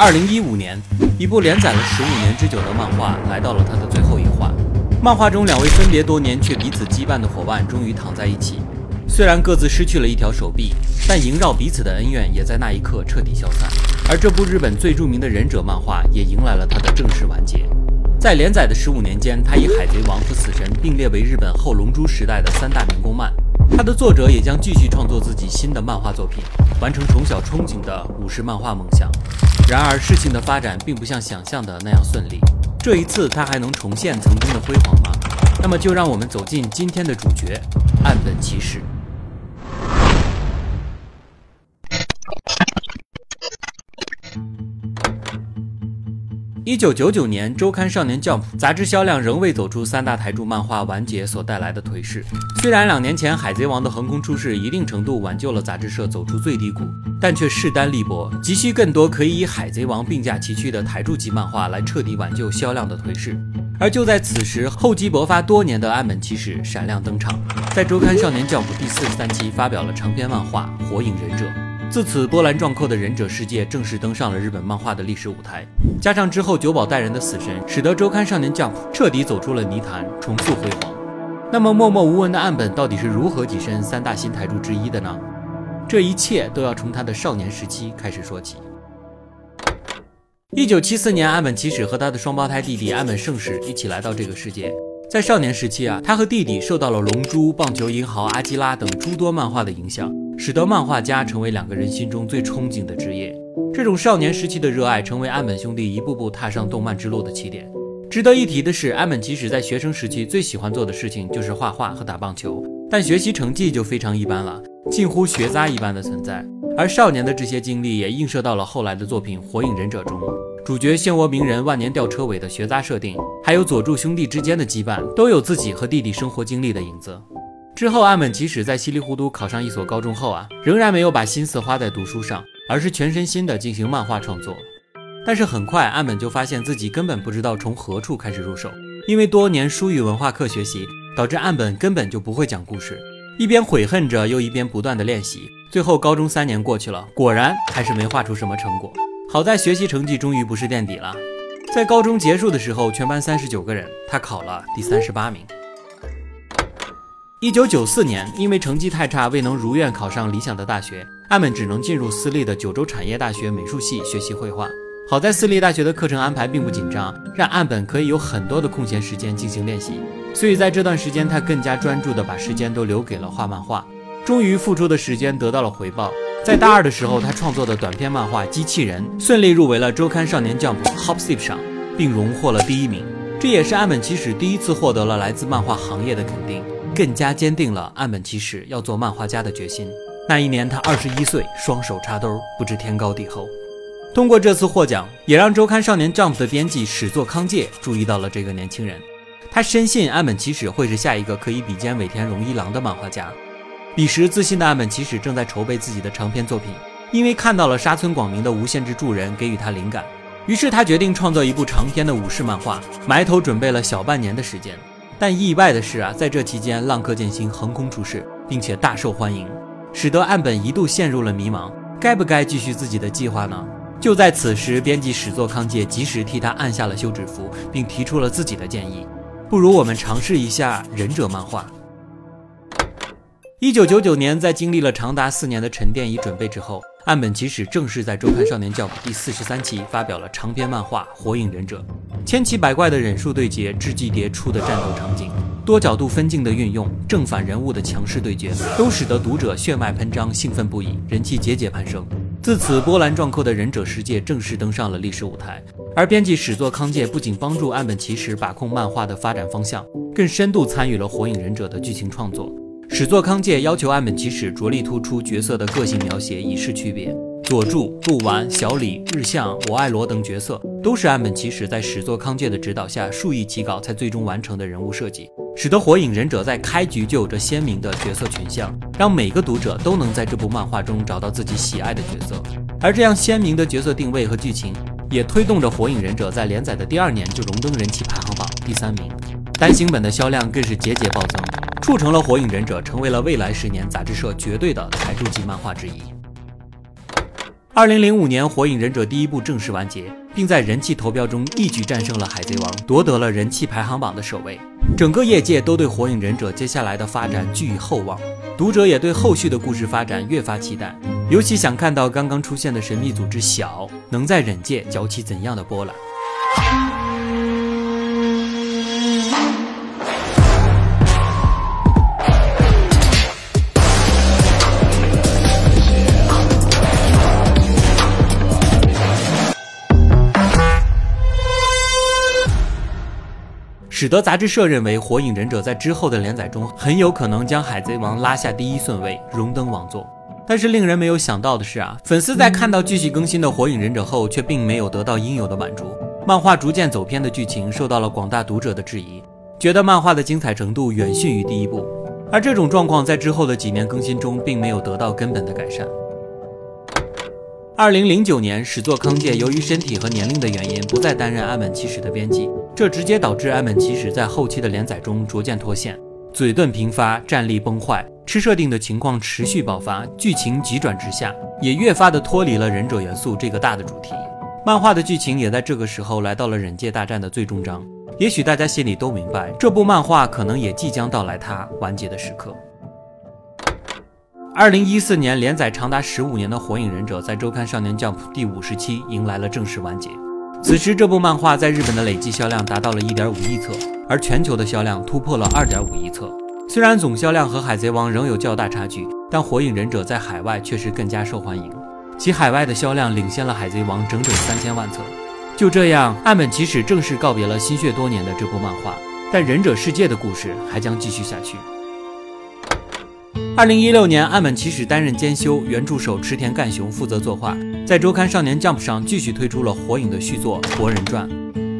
二零一五年，一部连载了十五年之久的漫画来到了它的最后一话。漫画中两位分别多年却彼此羁绊的伙伴终于躺在一起，虽然各自失去了一条手臂，但萦绕彼此的恩怨也在那一刻彻底消散。而这部日本最著名的忍者漫画也迎来了它的正式完结。在连载的十五年间，它以《海贼王》和《死神》并列为日本后龙珠时代的三大民工漫。他的作者也将继续创作自己新的漫画作品，完成从小憧憬的武士漫画梦想。然而，事情的发展并不像想象的那样顺利。这一次，他还能重现曾经的辉煌吗？那么，就让我们走进今天的主角——岸本齐史。一九九九年，周刊少年 Jump 杂志销量仍未走出三大台柱漫画完结所带来的颓势。虽然两年前《海贼王》的横空出世一定程度挽救了杂志社走出最低谷，但却势单力薄，急需更多可以与《海贼王》并驾齐驱的台柱级漫画来彻底挽救销量的颓势。而就在此时，厚积薄发多年的岸本齐史闪亮登场，在周刊少年 Jump 第四十三期发表了长篇漫画《火影忍者》。自此，波澜壮阔的忍者世界正式登上了日本漫画的历史舞台。加上之后久保带人的死神，使得周刊少年 Jump 彻底走出了泥潭，重塑辉煌。那么默默无闻的岸本到底是如何跻身三大新台柱之一的呢？这一切都要从他的少年时期开始说起。一九七四年，岸本齐史和他的双胞胎弟弟岸本圣史一起来到这个世界。在少年时期啊，他和弟弟受到了《龙珠》《棒球银行》《阿基拉》等诸多漫画的影响。使得漫画家成为两个人心中最憧憬的职业。这种少年时期的热爱，成为安本兄弟一步步踏上动漫之路的起点。值得一提的是，安本即使在学生时期最喜欢做的事情就是画画和打棒球，但学习成绩就非常一般了，近乎学渣一般的存在。而少年的这些经历也映射到了后来的作品《火影忍者》中，主角漩涡鸣人万年吊车尾的学渣设定，还有佐助兄弟之间的羁绊，都有自己和弟弟生活经历的影子。之后，岸本即使在稀里糊涂考上一所高中后啊，仍然没有把心思花在读书上，而是全身心的进行漫画创作。但是很快，岸本就发现自己根本不知道从何处开始入手，因为多年疏于文化课学习，导致岸本根本就不会讲故事。一边悔恨着，又一边不断的练习。最后，高中三年过去了，果然还是没画出什么成果。好在学习成绩终于不是垫底了，在高中结束的时候，全班三十九个人，他考了第三十八名。一九九四年，因为成绩太差，未能如愿考上理想的大学，岸本只能进入私立的九州产业大学美术系学习绘画。好在私立大学的课程安排并不紧张，让岸本可以有很多的空闲时间进行练习。所以在这段时间，他更加专注地把时间都留给了画漫画。终于，付出的时间得到了回报。在大二的时候，他创作的短篇漫画《机器人》顺利入围了周刊少年 Jump Hopsip 上，并荣获了第一名。这也是岸本齐史第一次获得了来自漫画行业的肯定。更加坚定了岸本齐史要做漫画家的决心。那一年他二十一岁，双手插兜，不知天高地厚。通过这次获奖，也让周刊少年 Jump 的编辑史作康介注意到了这个年轻人。他深信岸本齐史会是下一个可以比肩尾田荣一郎的漫画家。彼时，自信的岸本齐史正在筹备自己的长篇作品，因为看到了沙村广明的无限制助人给予他灵感，于是他决定创作一部长篇的武士漫画，埋头准备了小半年的时间。但意外的是啊，在这期间，浪客剑心横空出世，并且大受欢迎，使得岸本一度陷入了迷茫，该不该继续自己的计划呢？就在此时，编辑始作康介及时替他按下了休止符，并提出了自己的建议：不如我们尝试一下忍者漫画。一九九九年，在经历了长达四年的沉淀与准备之后。岸本齐史正式在周刊少年 Jump 第四十三期发表了长篇漫画《火影忍者》，千奇百怪的忍术对决、智计迭出的战斗场景、多角度分镜的运用、正反人物的强势对决，都使得读者血脉喷张、兴奋不已，人气节节攀升。自此，波澜壮阔的忍者世界正式登上了历史舞台。而编辑史作康介不仅帮助岸本齐史把控漫画的发展方向，更深度参与了《火影忍者》的剧情创作。始作康介要求岸本齐史着力突出角色的个性描写，以示区别。佐助、鹿丸、小李、日向、我爱罗等角色都是岸本齐史在始作康介的指导下数亿起稿才最终完成的人物设计，使得火影忍者在开局就有着鲜明的角色群像，让每个读者都能在这部漫画中找到自己喜爱的角色。而这样鲜明的角色定位和剧情，也推动着火影忍者在连载的第二年就荣登人气排行榜第三名，单行本的销量更是节节暴增。促成了《火影忍者》成为了未来十年杂志社绝对的台柱级漫画之一。二零零五年，《火影忍者》第一部正式完结，并在人气投票中一举战胜了《海贼王》，夺得了人气排行榜的首位。整个业界都对《火影忍者》接下来的发展寄予厚望，读者也对后续的故事发展越发期待，尤其想看到刚刚出现的神秘组织小能在忍界搅起怎样的波澜。使得杂志社认为，《火影忍者》在之后的连载中很有可能将《海贼王》拉下第一顺位，荣登王座。但是令人没有想到的是啊，粉丝在看到继续更新的《火影忍者》后，却并没有得到应有的满足。漫画逐渐走偏的剧情受到了广大读者的质疑，觉得漫画的精彩程度远逊于第一部。而这种状况在之后的几年更新中，并没有得到根本的改善。二零零九年，始作康介由于身体和年龄的原因，不再担任安本七史的编辑。这直接导致安本齐史在后期的连载中逐渐脱线，嘴遁频发，战力崩坏，吃设定的情况持续爆发，剧情急转直下，也越发的脱离了忍者元素这个大的主题。漫画的剧情也在这个时候来到了忍界大战的最终章。也许大家心里都明白，这部漫画可能也即将到来它完结的时刻。二零一四年连载长达十五年的《火影忍者》在周刊少年 Jump 第五十期迎来了正式完结。此时，这部漫画在日本的累计销量达到了一点五亿册，而全球的销量突破了二点五亿册。虽然总销量和《海贼王》仍有较大差距，但《火影忍者》在海外却是更加受欢迎，其海外的销量领先了《海贼王》整整三千万册。就这样，岸本齐史正式告别了心血多年的这部漫画，但忍者世界的故事还将继续下去。二零一六年，岸本齐史担任监修，原著手池田干雄负责作画，在周刊少年 Jump 上继续推出了《火影》的续作《博人传》。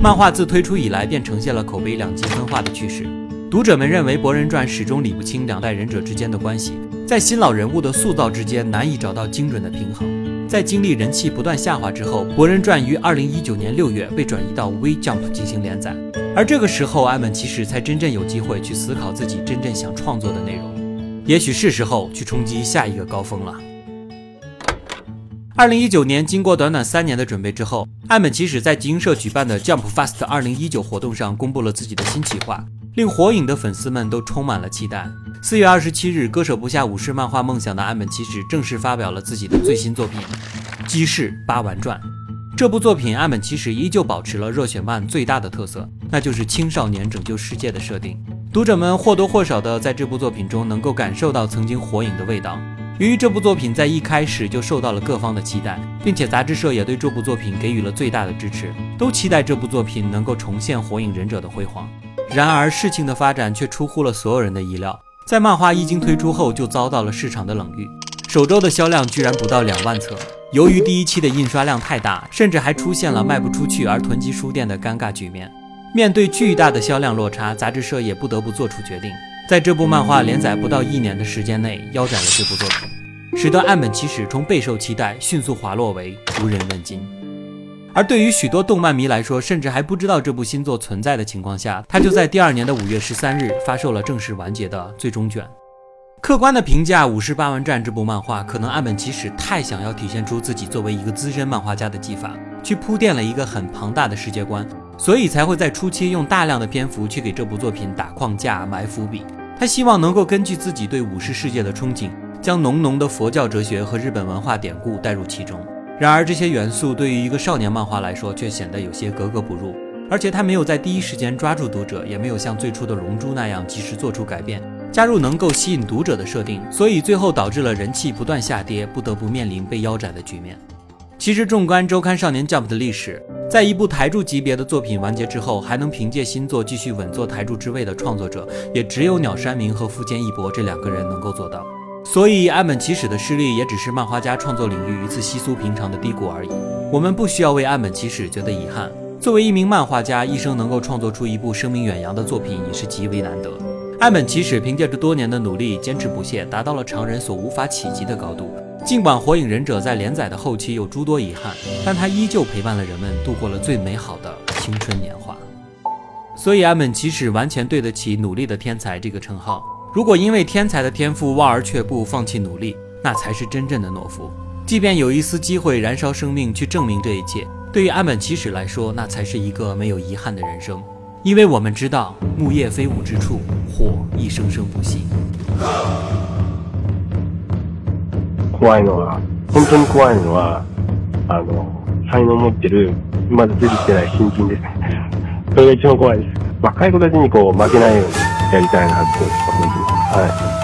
漫画自推出以来便呈现了口碑两极分化的趋势，读者们认为《博人传》始终理不清两代忍者之间的关系，在新老人物的塑造之间难以找到精准的平衡。在经历人气不断下滑之后，《博人传》于二零一九年六月被转移到 V Jump 进行连载，而这个时候，岸本齐史才真正有机会去思考自己真正想创作的内容。也许是时候去冲击下一个高峰了。二零一九年，经过短短三年的准备之后，岸本齐史在集英社举办的 Jump Fast 二零一九活动上公布了自己的新企划，令火影的粉丝们都充满了期待。四月二十七日，割舍不下武士漫画梦想的岸本齐史正式发表了自己的最新作品《鸡士八丸传》。这部作品，岸本齐史依旧保持了热血漫最大的特色，那就是青少年拯救世界的设定。读者们或多或少的在这部作品中能够感受到曾经火影的味道。由于这部作品在一开始就受到了各方的期待，并且杂志社也对这部作品给予了最大的支持，都期待这部作品能够重现火影忍者的辉煌。然而事情的发展却出乎了所有人的意料，在漫画一经推出后就遭到了市场的冷遇，首周的销量居然不到两万册。由于第一期的印刷量太大，甚至还出现了卖不出去而囤积书店的尴尬局面。面对巨大的销量落差，杂志社也不得不做出决定，在这部漫画连载不到一年的时间内腰斩了这部作品，使得岸本齐史从备受期待迅速滑落为无人问津。而对于许多动漫迷来说，甚至还不知道这部新作存在的情况下，他就在第二年的五月十三日发售了正式完结的最终卷。客观的评价《武士八万战》这部漫画，可能岸本齐史太想要体现出自己作为一个资深漫画家的技法，去铺垫了一个很庞大的世界观。所以才会在初期用大量的篇幅去给这部作品打框架、埋伏笔。他希望能够根据自己对武士世界的憧憬，将浓浓的佛教哲学和日本文化典故带入其中。然而，这些元素对于一个少年漫画来说，却显得有些格格不入。而且，他没有在第一时间抓住读者，也没有像最初的《龙珠》那样及时做出改变，加入能够吸引读者的设定。所以，最后导致了人气不断下跌，不得不面临被腰斩的局面。其实，纵观周刊少年 Jump 的历史，在一部台柱级别的作品完结之后，还能凭借新作继续稳坐台柱之位的创作者，也只有鸟山明和富坚义博这两个人能够做到。所以，岸本齐史的失利也只是漫画家创作领域一次稀疏平常的低谷而已。我们不需要为岸本齐史觉得遗憾。作为一名漫画家，一生能够创作出一部声名远扬的作品，也是极为难得。岸本齐史凭借着多年的努力，坚持不懈，达到了常人所无法企及的高度。尽管《火影忍者》在连载的后期有诸多遗憾，但他依旧陪伴了人们度过了最美好的青春年华。所以，安本齐史完全对得起“努力的天才”这个称号。如果因为天才的天赋望而却步，放弃努力，那才是真正的懦夫。即便有一丝机会燃烧生命去证明这一切，对于岸本齐史来说，那才是一个没有遗憾的人生。因为我们知道，木叶飞舞之处，火一生生不息。怖いのは、本当に怖いのは、あの、才能持ってる、まだ出てきてない新人です。それが一番怖いです。若い子たちにこう負けないようにやりたいなって、思ってます。はい。